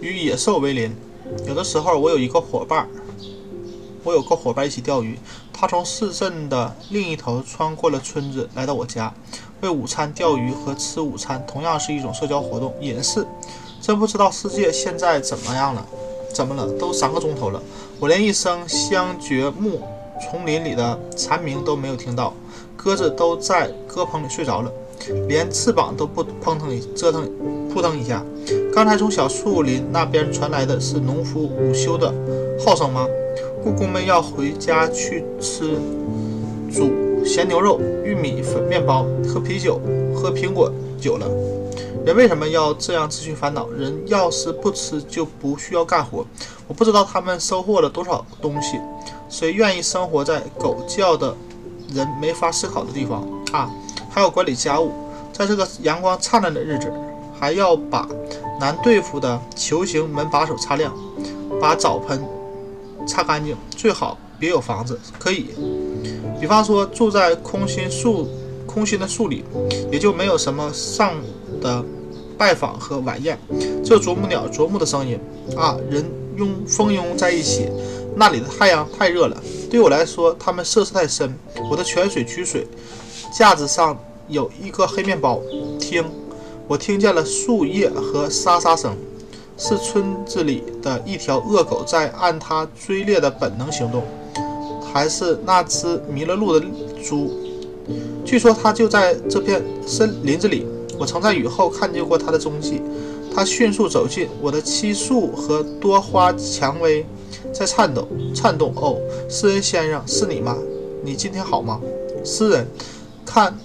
与野兽为邻。有的时候，我有一个伙伴，我有个伙伴一起钓鱼。他从市镇的另一头穿过了村子，来到我家，为午餐钓鱼和吃午餐，同样是一种社交活动。隐士，真不知道世界现在怎么样了？怎么了？都三个钟头了，我连一声香蕨木丛林里的蝉鸣都没有听到，鸽子都在鸽棚里睡着了，连翅膀都不扑腾一折腾扑腾一下。刚才从小树林那边传来的是农夫午休的号声吗？故宫们要回家去吃煮咸牛肉、玉米粉面包、喝啤酒、喝苹果酒了。人为什么要这样自寻烦恼？人要是不吃，就不需要干活。我不知道他们收获了多少东西。谁愿意生活在狗叫的人没法思考的地方啊？还有管理家务，在这个阳光灿烂的日子，还要把难对付的球形门把手擦亮，把澡盆擦干净。最好别有房子，可以，比方说住在空心树、空心的树里，也就没有什么上。的拜访和晚宴，这啄木鸟啄木的声音啊，人拥蜂拥在一起。那里的太阳太热了，对我来说，它们涉世太深。我的泉水取水架子上有一个黑面包。听，我听见了树叶和沙沙声，是村子里的一条恶狗在按它追猎的本能行动，还是那只迷了路的猪？据说它就在这片森林子里。我曾在雨后看见过他的踪迹，他迅速走近我的漆树和多花蔷薇，在颤抖颤动。哦，诗人先生，是你吗？你今天好吗？诗人，看，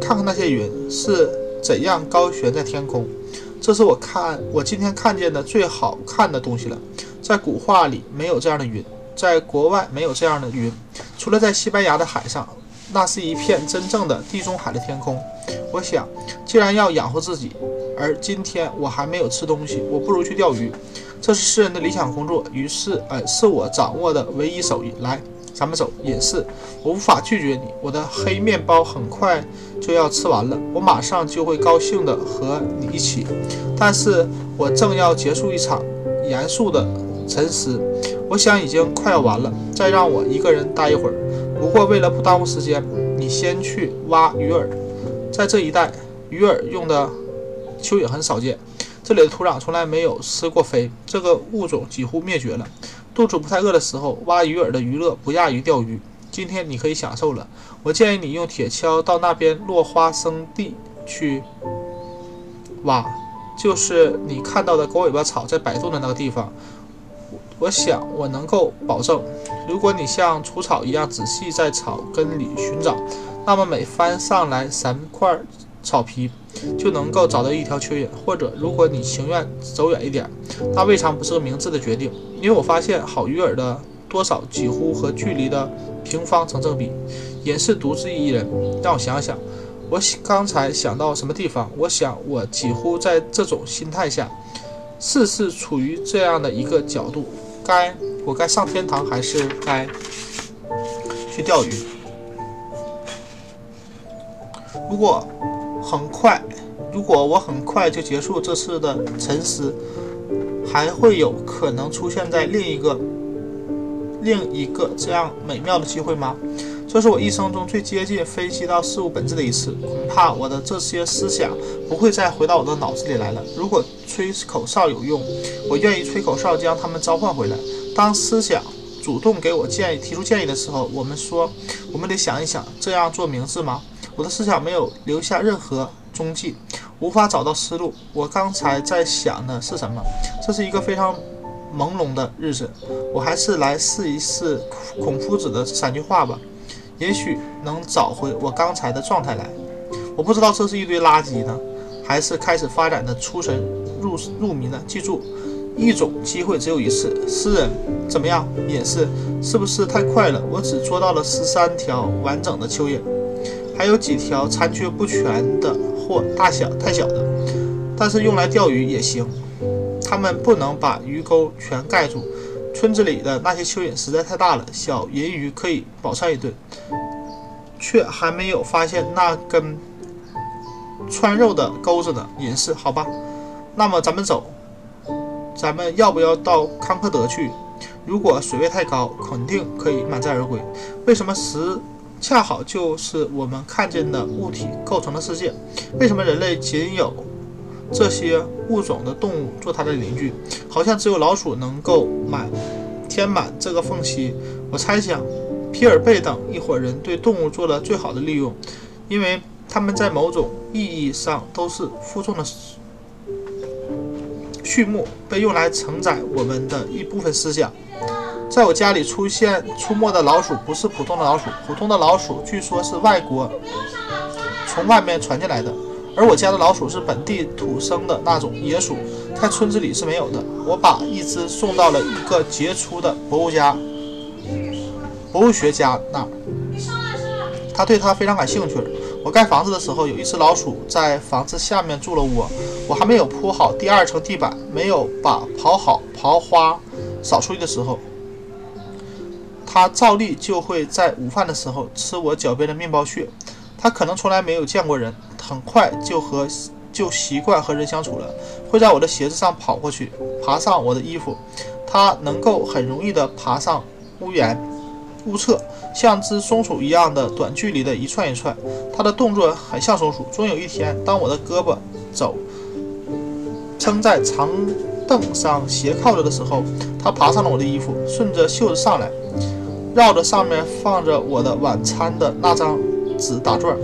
看看那些云是怎样高悬在天空，这是我看我今天看见的最好看的东西了。在古画里没有这样的云，在国外没有这样的云，除了在西班牙的海上。那是一片真正的地中海的天空。我想，既然要养活自己，而今天我还没有吃东西，我不如去钓鱼。这是诗人的理想工作，于是，呃，是我掌握的唯一手艺。来，咱们走。隐士，我无法拒绝你。我的黑面包很快就要吃完了，我马上就会高兴的和你一起。但是我正要结束一场严肃的沉思，我想已经快要完了。再让我一个人待一会儿。不过，为了不耽误时间，你先去挖鱼饵。在这一带，鱼饵用的蚯蚓很少见。这里的土壤从来没有施过肥，这个物种几乎灭绝了。肚子不太饿的时候，挖鱼饵的娱乐不亚于钓鱼。今天你可以享受了。我建议你用铁锹到那边落花生地去挖，就是你看到的狗尾巴草在摆动的那个地方。我想我能够保证，如果你像除草一样仔细在草根里寻找，那么每翻上来三块草皮，就能够找到一条蚯蚓。或者，如果你情愿走远一点，那未尝不是个明智的决定。因为我发现好鱼饵的多少几乎和距离的平方成正比。隐士独自一人，让我想想，我刚才想到什么地方？我想我几乎在这种心态下，事事处于这样的一个角度。该我该上天堂还是该去钓鱼？如果很快，如果我很快就结束这次的沉思，还会有可能出现在另一个另一个这样美妙的机会吗？这是我一生中最接近分析到事物本质的一次。恐怕我的这些思想不会再回到我的脑子里来了。如果吹口哨有用，我愿意吹口哨将他们召唤回来。当思想主动给我建议、提出建议的时候，我们说，我们得想一想，这样做明智吗？我的思想没有留下任何踪迹，无法找到思路。我刚才在想的是什么？这是一个非常朦胧的日子。我还是来试一试孔夫子的三句话吧。也许能找回我刚才的状态来。我不知道这是一堆垃圾呢，还是开始发展的出神入入迷呢？记住，一种机会只有一次。诗人怎么样？也是，是不是太快了？我只捉到了十三条完整的蚯蚓，还有几条残缺不全的或大小太小的，但是用来钓鱼也行。它们不能把鱼钩全盖住。村子里的那些蚯蚓实在太大了，小银鱼可以饱餐一顿，却还没有发现那根穿肉的钩子呢。隐士，好吧，那么咱们走，咱们要不要到康克德去？如果水位太高，肯定可以满载而归。为什么十恰好就是我们看见的物体构成的世界？为什么人类仅有这些物种的动物做它的邻居？好像只有老鼠能够满填满这个缝隙。我猜想，皮尔贝等一伙人对动物做了最好的利用，因为他们在某种意义上都是负重的。畜牧被用来承载我们的一部分思想。在我家里出现出没的老鼠不是普通的老鼠，普通的老鼠据说是外国从外面传进来的，而我家的老鼠是本地土生的那种野鼠，在村子里是没有的。我把一只送到了一个杰出的博物家、博物学家那儿，他对它非常感兴趣。我盖房子的时候，有一只老鼠在房子下面筑了窝。我还没有铺好第二层地板，没有把刨好刨花扫出去的时候，它照例就会在午饭的时候吃我脚边的面包屑。它可能从来没有见过人，很快就和就习惯和人相处了，会在我的鞋子上跑过去，爬上我的衣服。它能够很容易地爬上屋檐、屋侧。像只松鼠一样的短距离的一串一串，它的动作很像松鼠。终有一天，当我的胳膊肘撑在长凳上斜靠着的时候，它爬上了我的衣服，顺着袖子上来，绕着上面放着我的晚餐的那张纸打转。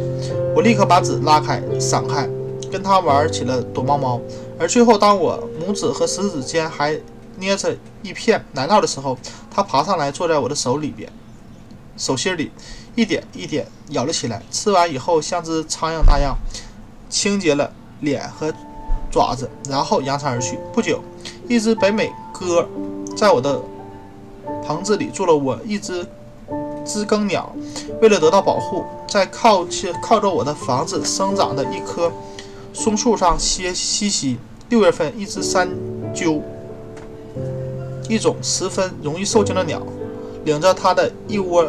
我立刻把纸拉开，散开，跟它玩起了躲猫猫。而最后，当我拇指和食指间还捏着一片奶酪的时候，它爬上来，坐在我的手里边。手心里一点一点咬了起来，吃完以后像只苍蝇那样清洁了脸和爪子，然后扬长而去。不久，一只北美鸽在我的棚子里住了我。一只知更鸟为了得到保护，在靠近靠着我的房子生长的一棵松树上歇栖息。六月份，一只山鸠，一种十分容易受惊的鸟，领着它的一窝。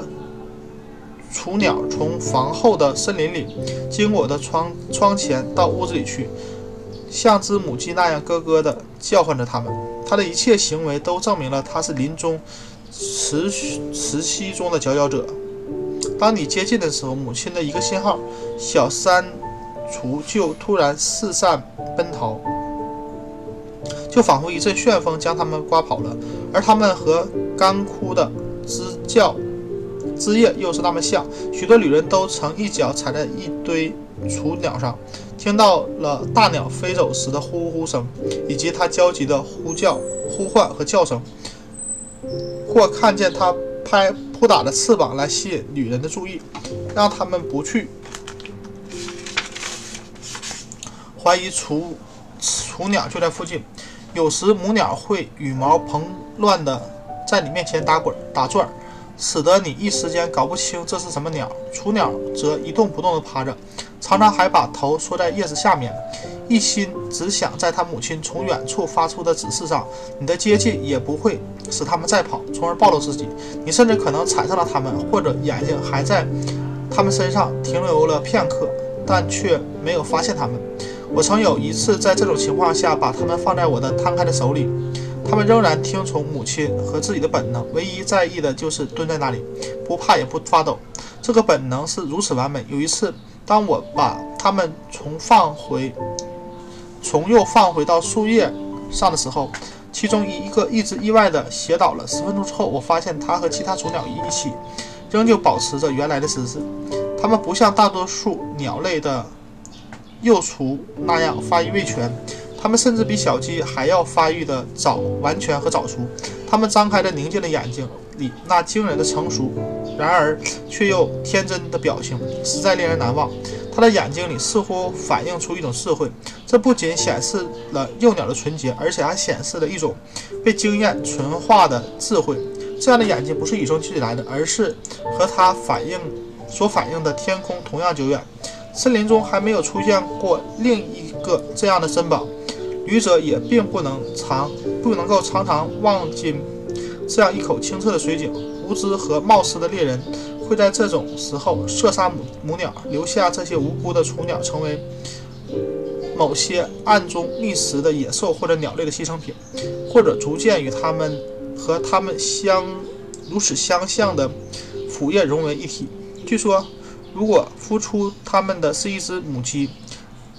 雏鸟从房后的森林里经过我的窗窗前到屋子里去，像只母鸡那样咯咯地叫唤着它们。它的一切行为都证明了它是林中雌雌期中的佼佼者。当你接近的时候，母亲的一个信号，小山雏就突然四散奔逃，就仿佛一阵旋风将它们刮跑了，而它们和干枯的枝叫。枝叶又是那么像，许多旅人都曾一脚踩在一堆雏鸟上，听到了大鸟飞走时的呼呼声，以及它焦急的呼叫、呼唤和叫声，或看见它拍扑打的翅膀来吸引女人的注意，让他们不去怀疑雏雏鸟就在附近。有时母鸟会羽毛蓬乱的在你面前打滚、打转。使得你一时间搞不清这是什么鸟。雏鸟则一动不动地趴着，常常还把头缩在叶子下面，一心只想在他母亲从远处发出的指示上。你的接近也不会使他们再跑，从而暴露自己。你甚至可能踩上了他们，或者眼睛还在他们身上停留了片刻，但却没有发现他们。我曾有一次在这种情况下把他们放在我的摊开的手里。他们仍然听从母亲和自己的本能，唯一在意的就是蹲在那里，不怕也不发抖。这个本能是如此完美。有一次，当我把它们从放回，从又放回到树叶上的时候，其中一个一直意外地斜倒了。十分钟之后，我发现它和其他雏鸟一起，仍旧保持着原来的姿势。它们不像大多数鸟类的幼雏那样发育未全。它们甚至比小鸡还要发育的早完全和早熟。它们张开着宁静的眼睛里那惊人的成熟，然而却又天真的表情，实在令人难忘。他的眼睛里似乎反映出一种智慧，这不仅显示了幼鸟的纯洁，而且还显示了一种被经验纯化的智慧。这样的眼睛不是与生俱来的，而是和它反映所反映的天空同样久远。森林中还没有出现过另一个这样的珍宝。旅者也并不能常不能够常常望进这样一口清澈的水井。无知和冒失的猎人会在这种时候射杀母母鸟，留下这些无辜的雏鸟成为某些暗中觅食的野兽或者鸟类的牺牲品，或者逐渐与它们和它们相如此相像的腐叶融为一体。据说，如果孵出它们的是一只母鸡，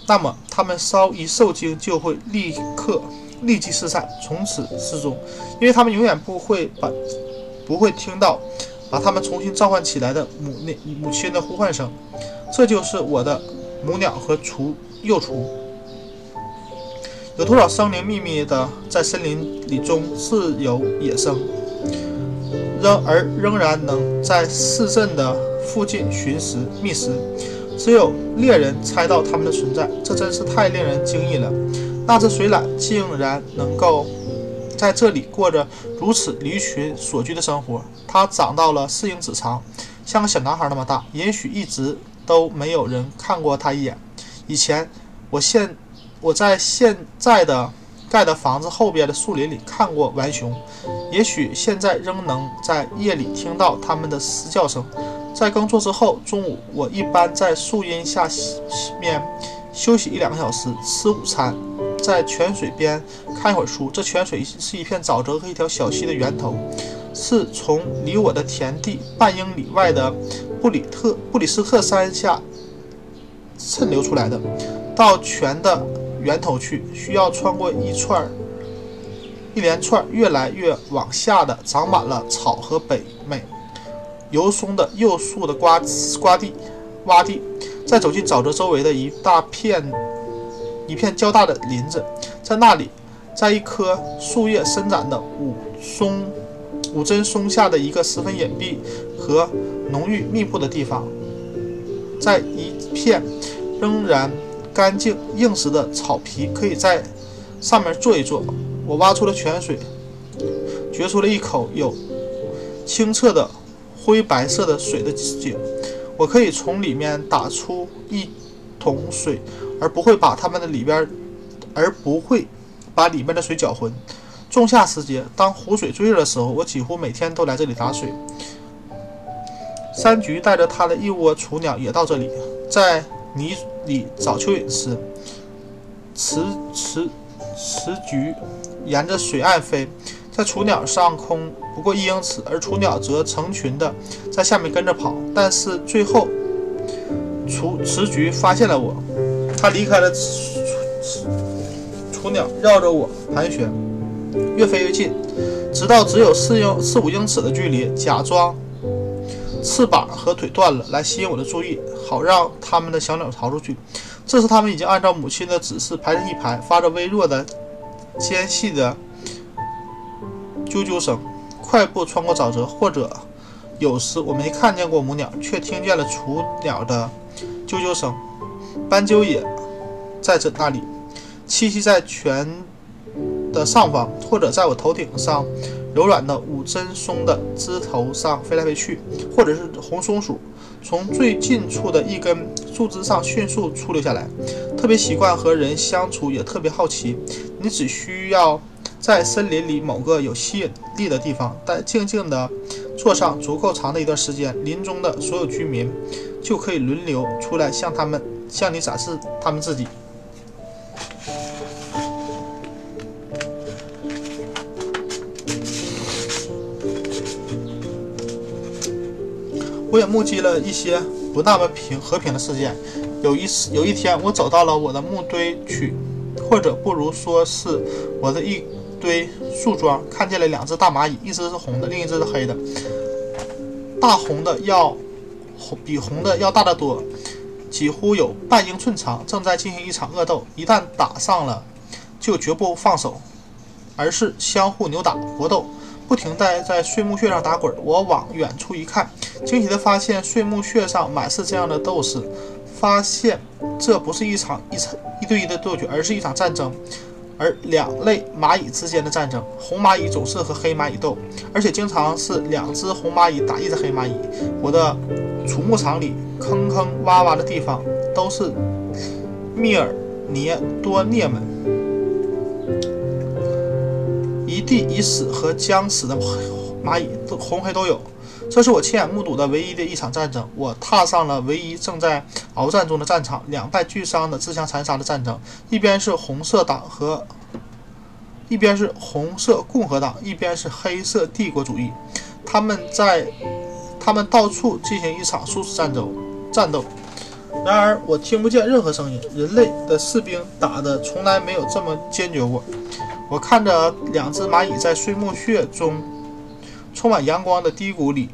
那么它们稍一受精就会立刻立即失散，从此失踪，因为他们永远不会把不会听到把他们重新召唤起来的母那母亲的呼唤声。这就是我的母鸟和雏幼雏。有多少生灵秘密的在森林里中自由野生，仍而仍然能在市镇的附近寻食觅食，只有猎人猜到它们的存在，这真是太令人惊异了。那只水獭竟然能够在这里过着如此离群所居的生活。它长到了四英尺长，像个小男孩那么大，也许一直都没有人看过它一眼。以前，我现。我在现在的盖的房子后边的树林里看过玩熊，也许现在仍能在夜里听到它们的嘶叫声。在耕作之后，中午我一般在树荫下面休息一两个小时，吃午餐，在泉水边看一会儿书。这泉水是一片沼泽和一条小溪的源头，是从离我的田地半英里外的布里特布里斯特山下渗流出来的。到泉的。源头去，需要穿过一串一连串越来越往下的长满了草和北美油松的幼树的瓜瓜地洼地，再走进沼泽周围的一大片一片较大的林子，在那里，在一棵树叶伸展的五松五针松下的一个十分隐蔽和浓郁密布的地方，在一片仍然。干净硬实的草皮，可以在上面坐一坐。我挖出了泉水，掘出了一口有清澈的灰白色的水的井。我可以从里面打出一桶水，而不会把它们的里边，而不会把里面的水搅浑。仲夏时节，当湖水最热的时候，我几乎每天都来这里打水。山菊带着它的一窝雏鸟也到这里，在。泥里找蚯蚓吃，雌雌雌菊沿着水岸飞，在雏鸟上空不过一英尺，而雏鸟则成群的在下面跟着跑。但是最后，雏雌菊发现了我，它离开了雏雏鸟，绕着我盘旋，越飞越近，直到只有四英四五英尺的距离，假装。翅膀和腿断了，来吸引我的注意，好让他们的小鸟逃出去。这时，他们已经按照母亲的指示排成一排，发着微弱的、尖细的啾啾声，快步穿过沼泽。或者，有时我没看见过母鸟，却听见了雏鸟的啾啾声。斑鸠也在这那里栖息在泉的上方，或者在我头顶上。柔软的五针松的枝头上飞来飞去，或者是红松鼠从最近处的一根树枝上迅速出溜下来。特别习惯和人相处，也特别好奇。你只需要在森林里某个有吸引力的地方，待静静地坐上足够长的一段时间，林中的所有居民就可以轮流出来向他们向你展示他们自己。我也目击了一些不那么平和平的事件。有一次，有一天，我走到了我的木堆去，或者不如说是我的一堆树桩，看见了两只大蚂蚁，一只是红的，另一只是黑的。大红的要，比红的要大得多，几乎有半英寸长，正在进行一场恶斗。一旦打上了，就绝不放手，而是相互扭打搏斗。不停地在碎木屑上打滚。我往远处一看，惊奇地发现碎木屑上满是这样的斗士。发现这不是一场一场一对一的斗决，而是一场战争，而两类蚂蚁之间的战争。红蚂蚁总是和黑蚂蚁斗，而且经常是两只红蚂蚁打一只黑蚂蚁。我的储牧场里坑坑洼洼的地方都是密尔涅多涅们。一地已死和将死的蚂蚁，都红黑都有。这是我亲眼目睹的唯一的一场战争。我踏上了唯一正在鏖战中的战场，两败俱伤的自相残杀的战争。一边是红色党和，一边是红色共和党，一边是黑色帝国主义。他们在，他们到处进行一场殊死战斗。战斗。然而，我听不见任何声音。人类的士兵打的从来没有这么坚决过。我看着两只蚂蚁在碎木屑中充满阳光的低谷里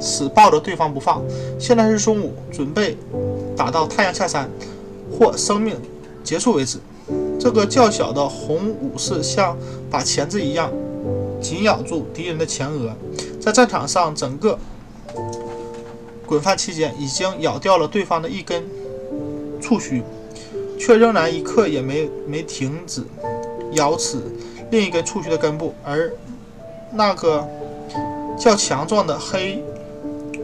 死抱着对方不放。现在是中午，准备打到太阳下山或生命结束为止。这个较小的红武士像把钳子一样紧咬住敌人的前额，在战场上整个滚翻期间，已经咬掉了对方的一根触须，却仍然一刻也没没停止。咬死另一根触须的根部，而那个较强壮的黑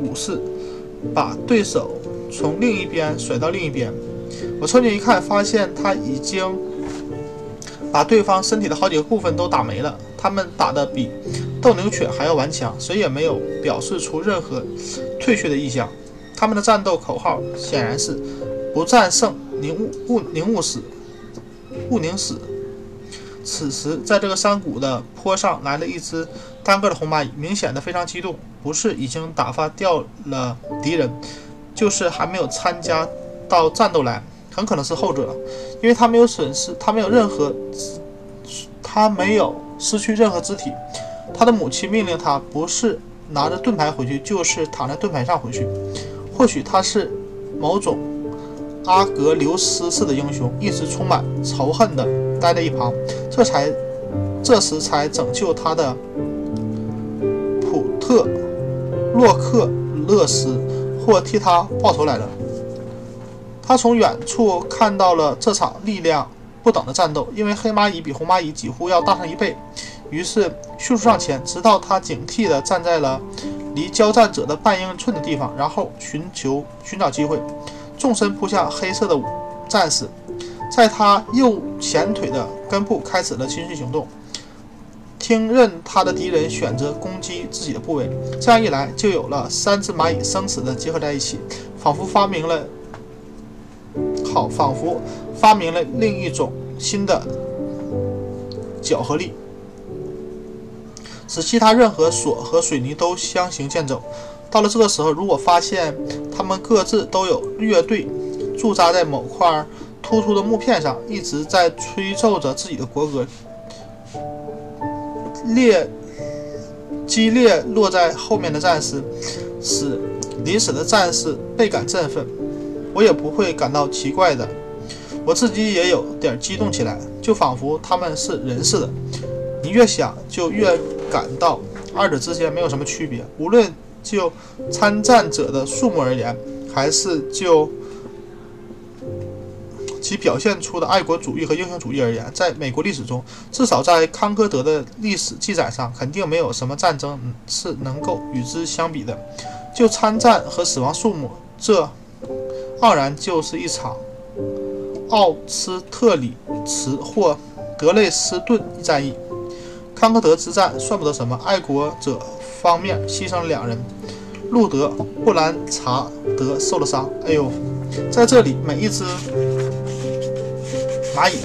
武士把对手从另一边甩到另一边。我凑近一看，发现他已经把对方身体的好几个部分都打没了。他们打得比斗牛犬还要顽强，谁也没有表示出任何退却的意向。他们的战斗口号显然是“不战胜，宁勿宁勿死，勿宁死”。此时，在这个山谷的坡上来了一只单个的红蚂蚁，明显的非常激动，不是已经打发掉了敌人，就是还没有参加到战斗来，很可能是后者，因为他没有损失，他没有任何，他没有失去任何肢体。他的母亲命令他不是拿着盾牌回去，就是躺在盾牌上回去。或许他是某种阿格留斯式的英雄，一直充满仇恨的。待在一旁，这才这时才拯救他的普特洛克勒斯，或替他报仇来了。他从远处看到了这场力量不等的战斗，因为黑蚂蚁比红蚂蚁几乎要大上一倍，于是迅速上前，直到他警惕地站在了离交战者的半英寸的地方，然后寻求寻找机会，纵身扑向黑色的战士。在他右前腿的根部开始了侵袭行动，听任他的敌人选择攻击自己的部位，这样一来就有了三只蚂蚁生死的结合在一起，仿佛发明了好，仿佛发明了另一种新的搅合力，使其他任何锁和水泥都相形见绌。到了这个时候，如果发现他们各自都有乐队驻扎在某块。突出的木片上一直在吹奏着自己的国歌，烈激烈落在后面的战士，使临死的战士倍感振奋。我也不会感到奇怪的，我自己也有点激动起来，就仿佛他们是人似的。你越想，就越感到二者之间没有什么区别。无论就参战者的数目而言，还是就。其表现出的爱国主义和英雄主义而言，在美国历史中，至少在康科德的历史记载上，肯定没有什么战争是能够与之相比的。就参战和死亡数目，这傲然就是一场奥斯特里茨或德累斯顿战役。康科德之战算不得什么，爱国者方面牺牲了两人，路德·布兰查德受了伤。哎呦，在这里每一只。蚂蚁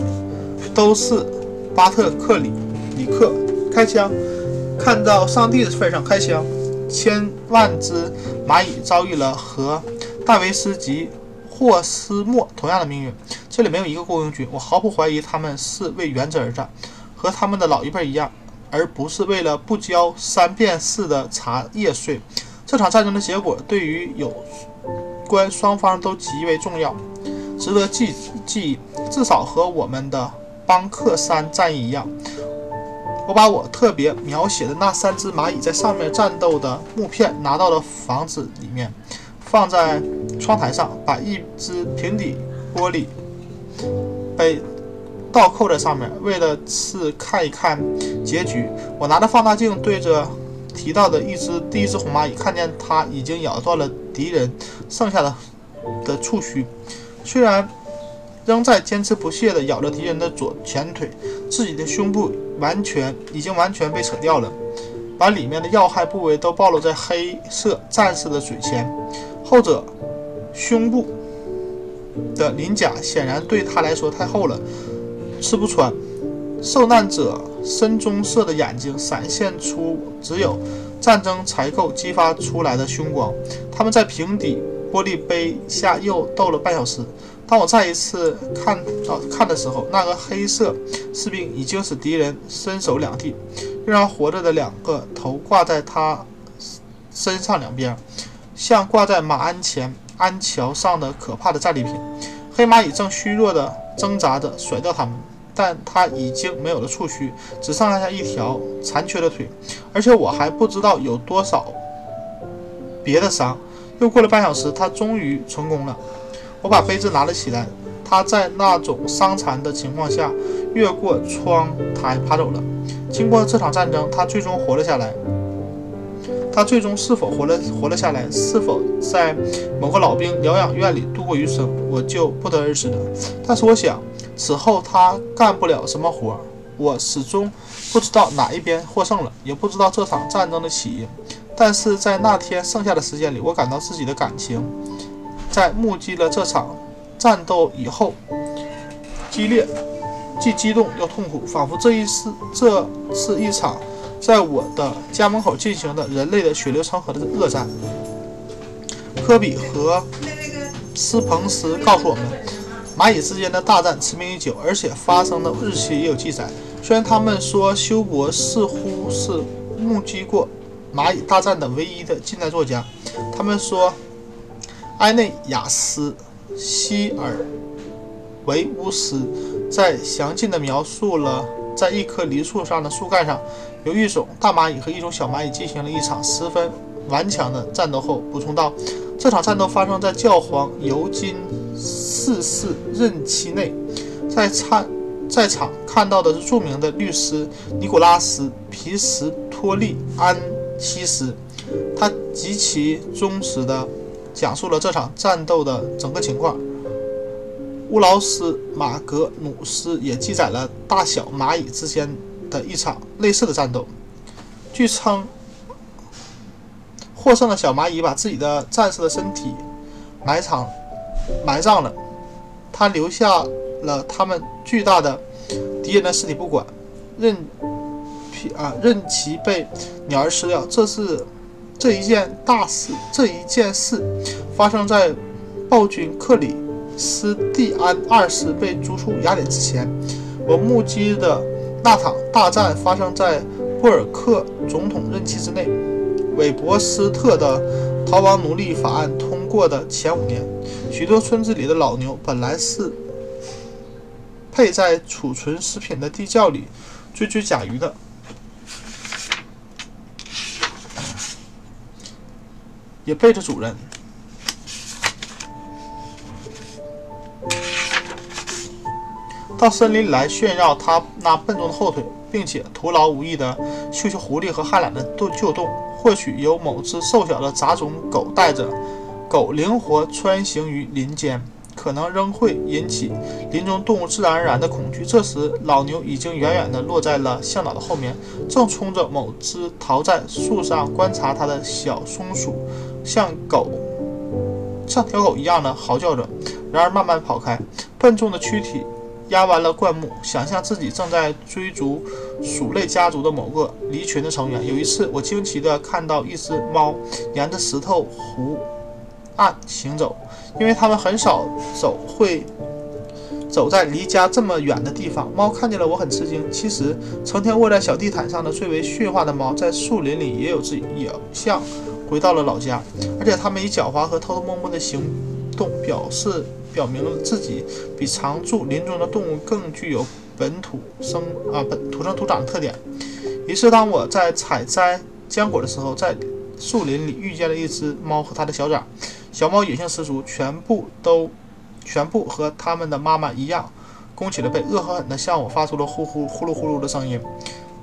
都是巴特克里里克开枪，看到上帝的份上开枪。千万只蚂蚁遭遇了和戴维斯及霍斯莫同样的命运。这里没有一个雇佣军，我毫不怀疑他们是为原则而战，和他们的老一辈一样，而不是为了不交三便士的茶叶税。这场战争的结果对于有关双方都极为重要。值得记记忆，至少和我们的邦克山战役一样。我把我特别描写的那三只蚂蚁在上面战斗的木片拿到了房子里面，放在窗台上，把一只平底玻璃杯倒扣在上面。为了是看一看结局，我拿着放大镜对着提到的一只第一只红蚂蚁，看见它已经咬断了敌人剩下的的触须。虽然仍在坚持不懈地咬着敌人的左前腿，自己的胸部完全已经完全被扯掉了。把里面的要害部位都暴露在黑色战士的嘴前。后者胸部的鳞甲显然对他来说太厚了，吃不穿。受难者深棕色的眼睛闪现出只有战争才够激发出来的凶光。他们在平底玻璃杯下又斗了半小时。当我再一次看到看的时候，那个黑色士兵已经使敌人身首两地，仍然活着的两个头挂在他身上两边，像挂在马鞍前鞍桥上的可怕的战利品。黑蚂蚁正虚弱地挣扎着甩掉他们，但他已经没有了触须，只剩下一条残缺的腿，而且我还不知道有多少别的伤。又过了半小时，他终于成功了。我把杯子拿了起来，他在那种伤残的情况下越过窗台爬走了。经过这场战争，他最终活了下来。他最终是否活了活了下来，是否在某个老兵疗养院里度过余生，我就不得而知了。但是我想，此后他干不了什么活儿。我始终不知道哪一边获胜了，也不知道这场战争的起因。但是在那天剩下的时间里，我感到自己的感情。在目击了这场战斗以后，激烈，既激动又痛苦，仿佛这一次这是一场在我的家门口进行的人类的血流成河的恶战。科比和斯彭斯告诉我们，蚂蚁之间的大战驰名已久，而且发生的日期也有记载。虽然他们说休伯似乎是目击过蚂蚁大战的唯一的近代作家，他们说。埃内亚斯·希尔维乌斯在详尽地描述了在一棵梨树上的树干上，由一种大蚂蚁和一种小蚂蚁进行了一场十分顽强的战斗后，补充道：“这场战斗发生在教皇尤金四世任期内，在参在场看到的是著名的律师尼古拉斯·皮什托利安西斯，他极其忠实的。”讲述了这场战斗的整个情况。乌劳斯·马格努斯也记载了大小蚂蚁之间的一场类似的战斗。据称，获胜的小蚂蚁把自己的战士的身体埋藏、埋葬了，他留下了他们巨大的敌人的尸体不管，任皮啊任其被鸟儿吃掉。这是。这一件大事，这一件事发生在暴君克里斯蒂安二世被逐出雅典之前。我目击的那场大战发生在布尔克总统任期之内。韦伯斯特的逃亡奴隶法案通过的前五年，许多村子里的老牛本来是配在储存食品的地窖里追追甲鱼的。也背着主人到森林里来炫耀他那笨重的后腿，并且徒劳无益的嗅嗅狐狸和旱懒的洞旧洞。或许有某只瘦小的杂种狗带着狗灵活穿行于林间，可能仍会引起林中动物自然而然的恐惧。这时，老牛已经远远地落在了向导的后面，正冲着某只逃在树上观察它的小松鼠。像狗，像条狗一样的嚎叫着，然而慢慢跑开。笨重的躯体压弯了灌木，想象自己正在追逐鼠类家族的某个离群的成员。有一次，我惊奇地看到一只猫沿着石头湖 岸行走，因为它们很少走会走在离家这么远的地方。猫看见了我，很吃惊。其实，成天卧在小地毯上的最为驯化的猫，在树林里也有自己，也像。回到了老家，而且他们以狡猾和偷偷摸摸的行动表示，表明了自己比常住林中的动物更具有本土生啊本土生土长的特点。于是，当我在采摘浆果的时候，在树林里遇见了一只猫和它的小崽。小猫野性十足，全部都全部和它们的妈妈一样，弓起了背，恶狠狠地向我发出了呼呼呼噜呼噜的声音。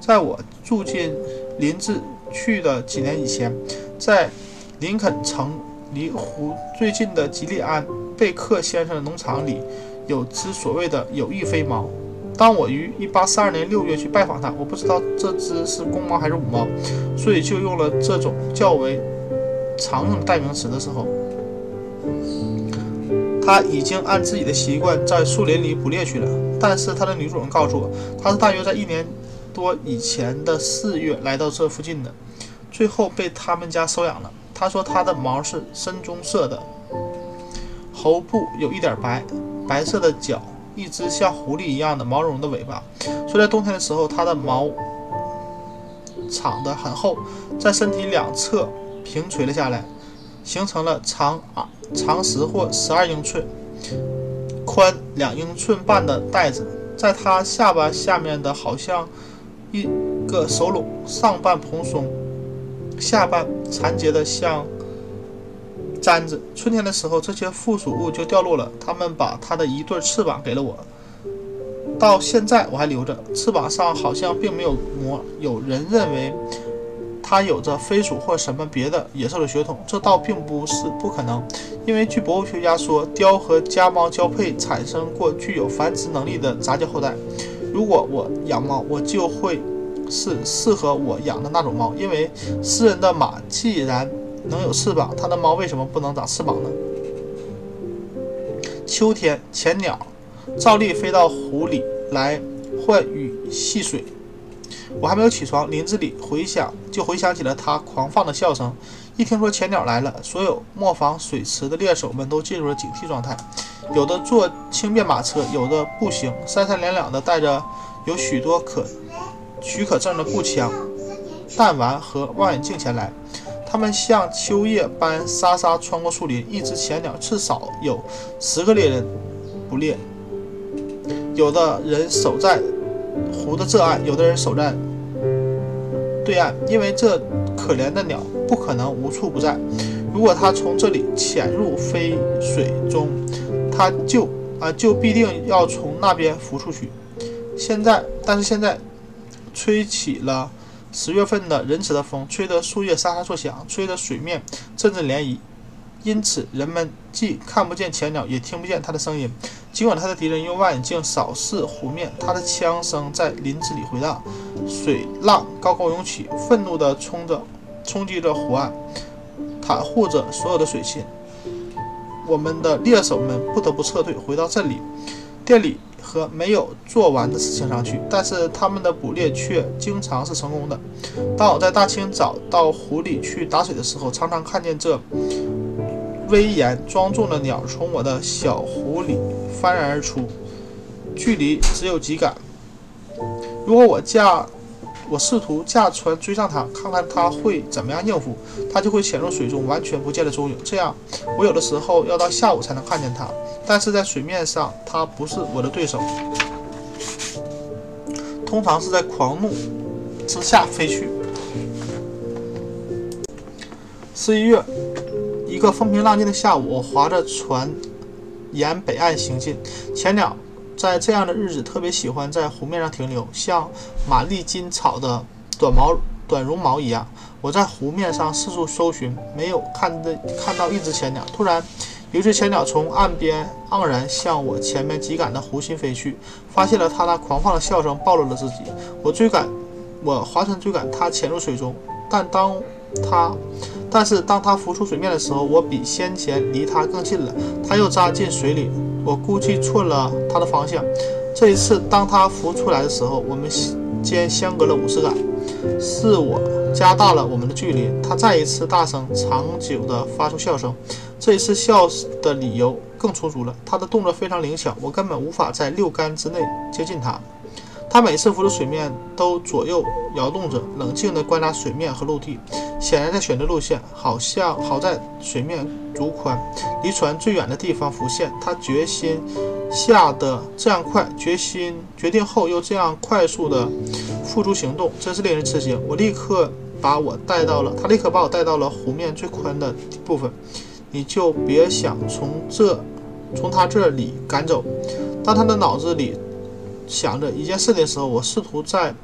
在我住进林子去的几年以前。在林肯城离湖最近的吉利安贝克先生的农场里，有只所谓的有翼飞猫。当我于1842年6月去拜访他，我不知道这只是公猫还是母猫，所以就用了这种较为常用的代名词的时候，他已经按自己的习惯在树林里捕猎去了。但是他的女主人告诉我，他是大约在一年多以前的四月来到这附近的，最后被他们家收养了。他说他的毛是深棕色的，喉部有一点白，白色的脚，一只像狐狸一样的毛茸茸的尾巴。说在冬天的时候，它的毛长得很厚，在身体两侧平垂了下来，形成了长耳长十或十二英寸。宽两英寸半的袋子，在它下巴下面的好像一个手拢，上半蓬松，下半缠结的像簪子。春天的时候，这些附属物就掉落了。他们把它的一对翅膀给了我，到现在我还留着。翅膀上好像并没有膜。有人认为。它有着飞鼠或什么别的野兽的血统，这倒并不是不可能，因为据博物学家说，雕和家猫交配产生过具有繁殖能力的杂交后代。如果我养猫，我就会是适合我养的那种猫，因为诗人的马既然能有翅膀，他的猫为什么不能长翅膀呢？秋天，浅鸟照例飞到湖里来换雨戏水。我还没有起床，林子里回响就回响起了它狂放的笑声。一听说前鸟来了，所有磨坊水池的猎手们都进入了警惕状态，有的坐轻便马车，有的步行，三三两两的带着有许多可许可证的步枪、弹丸和望远镜前来。他们像秋叶般沙沙穿过树林。一只前鸟至少有十个猎人捕猎，有的人守在。湖的这岸，有的人守在对岸，因为这可怜的鸟不可能无处不在。如果它从这里潜入飞水中，它就啊就必定要从那边浮出去。现在，但是现在吹起了十月份的仁慈的风，吹得树叶沙沙作响，吹得水面阵阵涟漪。因此，人们既看不见前鸟，也听不见它的声音。尽管他的敌人用望远镜扫视湖面，他的枪声在林子里回荡，水浪高高涌起，愤怒地冲着、冲击着湖岸，袒护着所有的水禽。我们的猎手们不得不撤退，回到镇里、店里和没有做完的事情上去。但是他们的捕猎却经常是成功的。当我在大清早到湖里去打水的时候，常常看见这。威严庄重的鸟从我的小湖里翻然而出，距离只有几杆。如果我驾，我试图驾船追上它，看看它会怎么样应付，它就会潜入水中，完全不见了踪影。这样，我有的时候要到下午才能看见它。但是在水面上，它不是我的对手，通常是在狂怒之下飞去。十一月。一个风平浪静的下午，我划着船沿北岸行进。前鸟在这样的日子特别喜欢在湖面上停留，像玛丽金草的短毛短绒毛一样。我在湖面上四处搜寻，没有看的看到一只前鸟。突然，有一只前鸟从岸边盎然向我前面几杆的湖心飞去，发现了它那狂放的笑声，暴露了自己。我追赶，我划船追赶它潜入水中，但当他但是当他浮出水面的时候，我比先前离他更近了。他又扎进水里，我估计错了他的方向。这一次，当他浮出来的时候，我们间相隔了五十杆，是我加大了我们的距离。他再一次大声、长久地发出笑声，这一次笑的理由更充足了。他的动作非常灵巧，我根本无法在六杆之内接近他。他每次浮出水面，都左右摇动着，冷静地观察水面和陆地，显然在选择路线。好像好在水面足宽，离船最远的地方浮现。他决心下的这样快，决心决定后又这样快速地付诸行动，真是令人吃惊。我立刻把我带到了，他立刻把我带到了湖面最宽的部分。你就别想从这从他这里赶走。当他的脑子里。想着一件事的时候，我试图在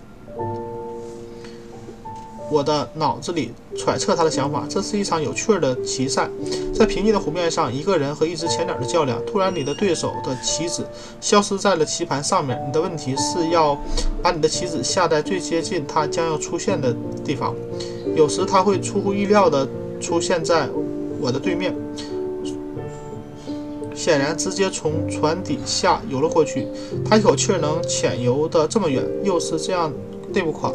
我的脑子里揣测他的想法。这是一场有趣的棋赛，在平静的湖面上，一个人和一只浅鸟的较量。突然，你的对手的棋子消失在了棋盘上面。你的问题是要把你的棋子下在最接近他将要出现的地方。有时他会出乎意料地出现在我的对面。显然，直接从船底下游了过去。他一口气能潜游的这么远，又是这样累不垮。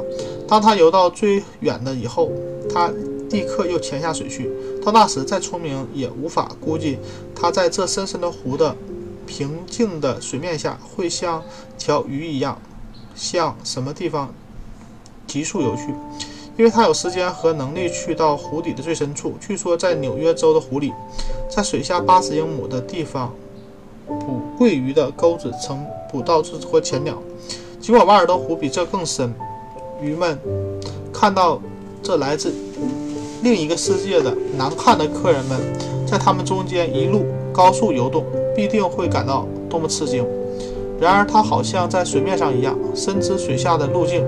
当他游到最远的以后，他立刻又潜下水去。到那时，再聪明也无法估计他在这深深的湖的平静的水面下会像条鱼一样向什么地方急速游去。因为他有时间和能力去到湖底的最深处。据说，在纽约州的湖里，在水下八十英亩的地方，捕桂鱼的钩子曾捕到这只浅鸟。尽管瓦尔登湖比这更深，鱼们看到这来自另一个世界的难看的客人们在他们中间一路高速游动，必定会感到多么吃惊。然而，他好像在水面上一样，深知水下的路径，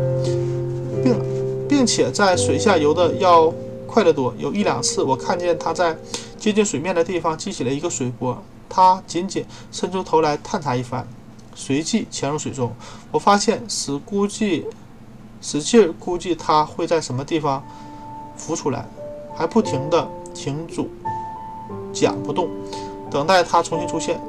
并。并且在水下游的要快得多。有一两次，我看见它在接近水面的地方激起了一个水波，它仅仅伸出头来探查一番，随即潜入水中。我发现，使估计，使劲估计它会在什么地方浮出来，还不停地停住桨不动，等待它重新出现。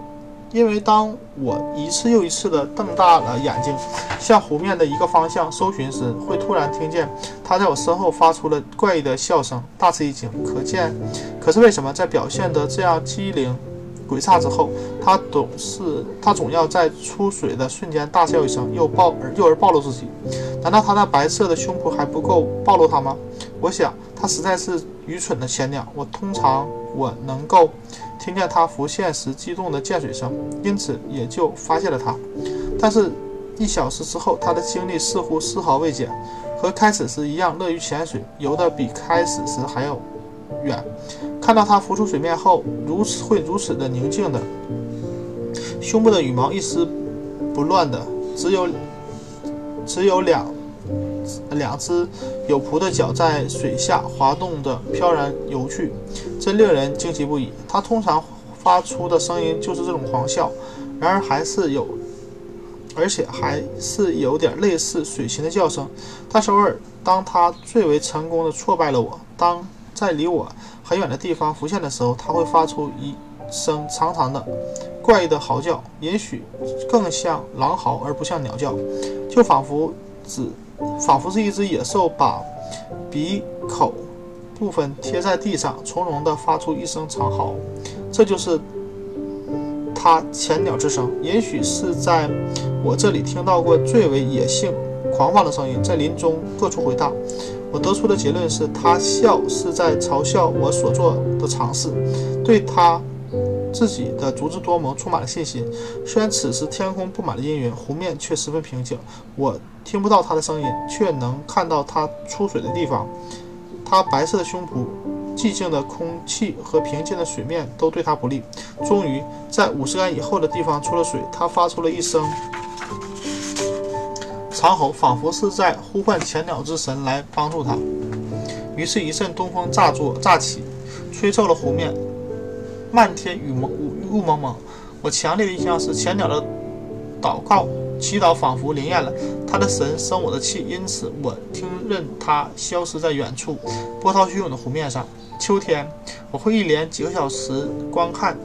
因为当我一次又一次地瞪大了眼睛，向湖面的一个方向搜寻时，会突然听见他在我身后发出了怪异的笑声，大吃一惊。可见，可是为什么在表现得这样机灵诡诈之后，他总是他总要在出水的瞬间大笑一声，又暴而又而暴露自己？难道他那白色的胸脯还不够暴露他吗？我想，他实在是愚蠢的浅鸟。我通常我能够。听见它浮现时激动的溅水声，因此也就发现了它。但是，一小时之后，他的精力似乎丝毫未减，和开始时一样乐于潜水，游得比开始时还要远。看到它浮出水面后，如此会如此的宁静的，胸部的羽毛一丝不乱的，只有只有两两只有蹼的脚在水下滑动的飘然游去。真令人惊奇不已。它通常发出的声音就是这种狂笑，然而还是有，而且还是有点类似水禽的叫声。但是偶尔，当它最为成功的挫败了我，当在离我很远的地方浮现的时候，它会发出一声长长的、怪异的嚎叫，也许更像狼嚎而不像鸟叫，就仿佛只仿佛是一只野兽把鼻口。部分贴在地上，从容地发出一声长嚎，这就是它浅鸟之声。也许是在我这里听到过最为野性、狂放的声音，在林中各处回荡。我得出的结论是，他笑是在嘲笑我所做的尝试，对他自己的足智多谋充满了信心。虽然此时天空布满了阴云，湖面却十分平静，我听不到他的声音，却能看到他出水的地方。他白色的胸脯、寂静的空气和平静的水面都对他不利。终于，在五十杆以后的地方出了水，他发出了一声长吼，仿佛是在呼唤前鸟之神来帮助他。于是，一阵东风乍作乍起，吹皱了湖面，漫天雨蒙雾雾蒙蒙。我强烈的印象是，前鸟的祷告。祈祷仿佛灵验了，他的神生我的气，因此我听任他消失在远处波涛汹涌的湖面上。秋天，我会一连几个小时观看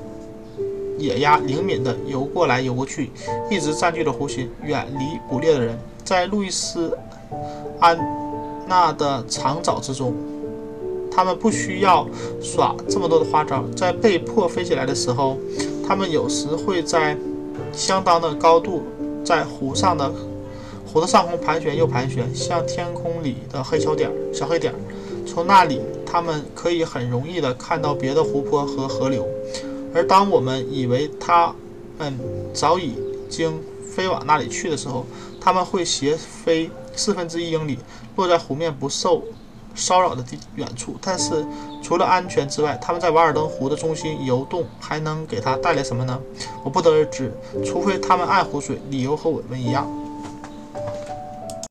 野鸭灵敏地游过来游过去，一直占据了湖心，远离捕猎的人。在路易斯安那的长沼之中，他们不需要耍这么多的花招。在被迫飞起来的时候，他们有时会在相当的高度。在湖上的湖的上空盘旋又盘旋，像天空里的黑小点儿、小黑点儿。从那里，他们可以很容易地看到别的湖泊和河流。而当我们以为它们早已经飞往那里去的时候，他们会斜飞四分之一英里，落在湖面不受。骚扰的地远处，但是除了安全之外，他们在瓦尔登湖的中心游动还能给他带来什么呢？我不得而知，除非他们爱湖水，理由和我们一样。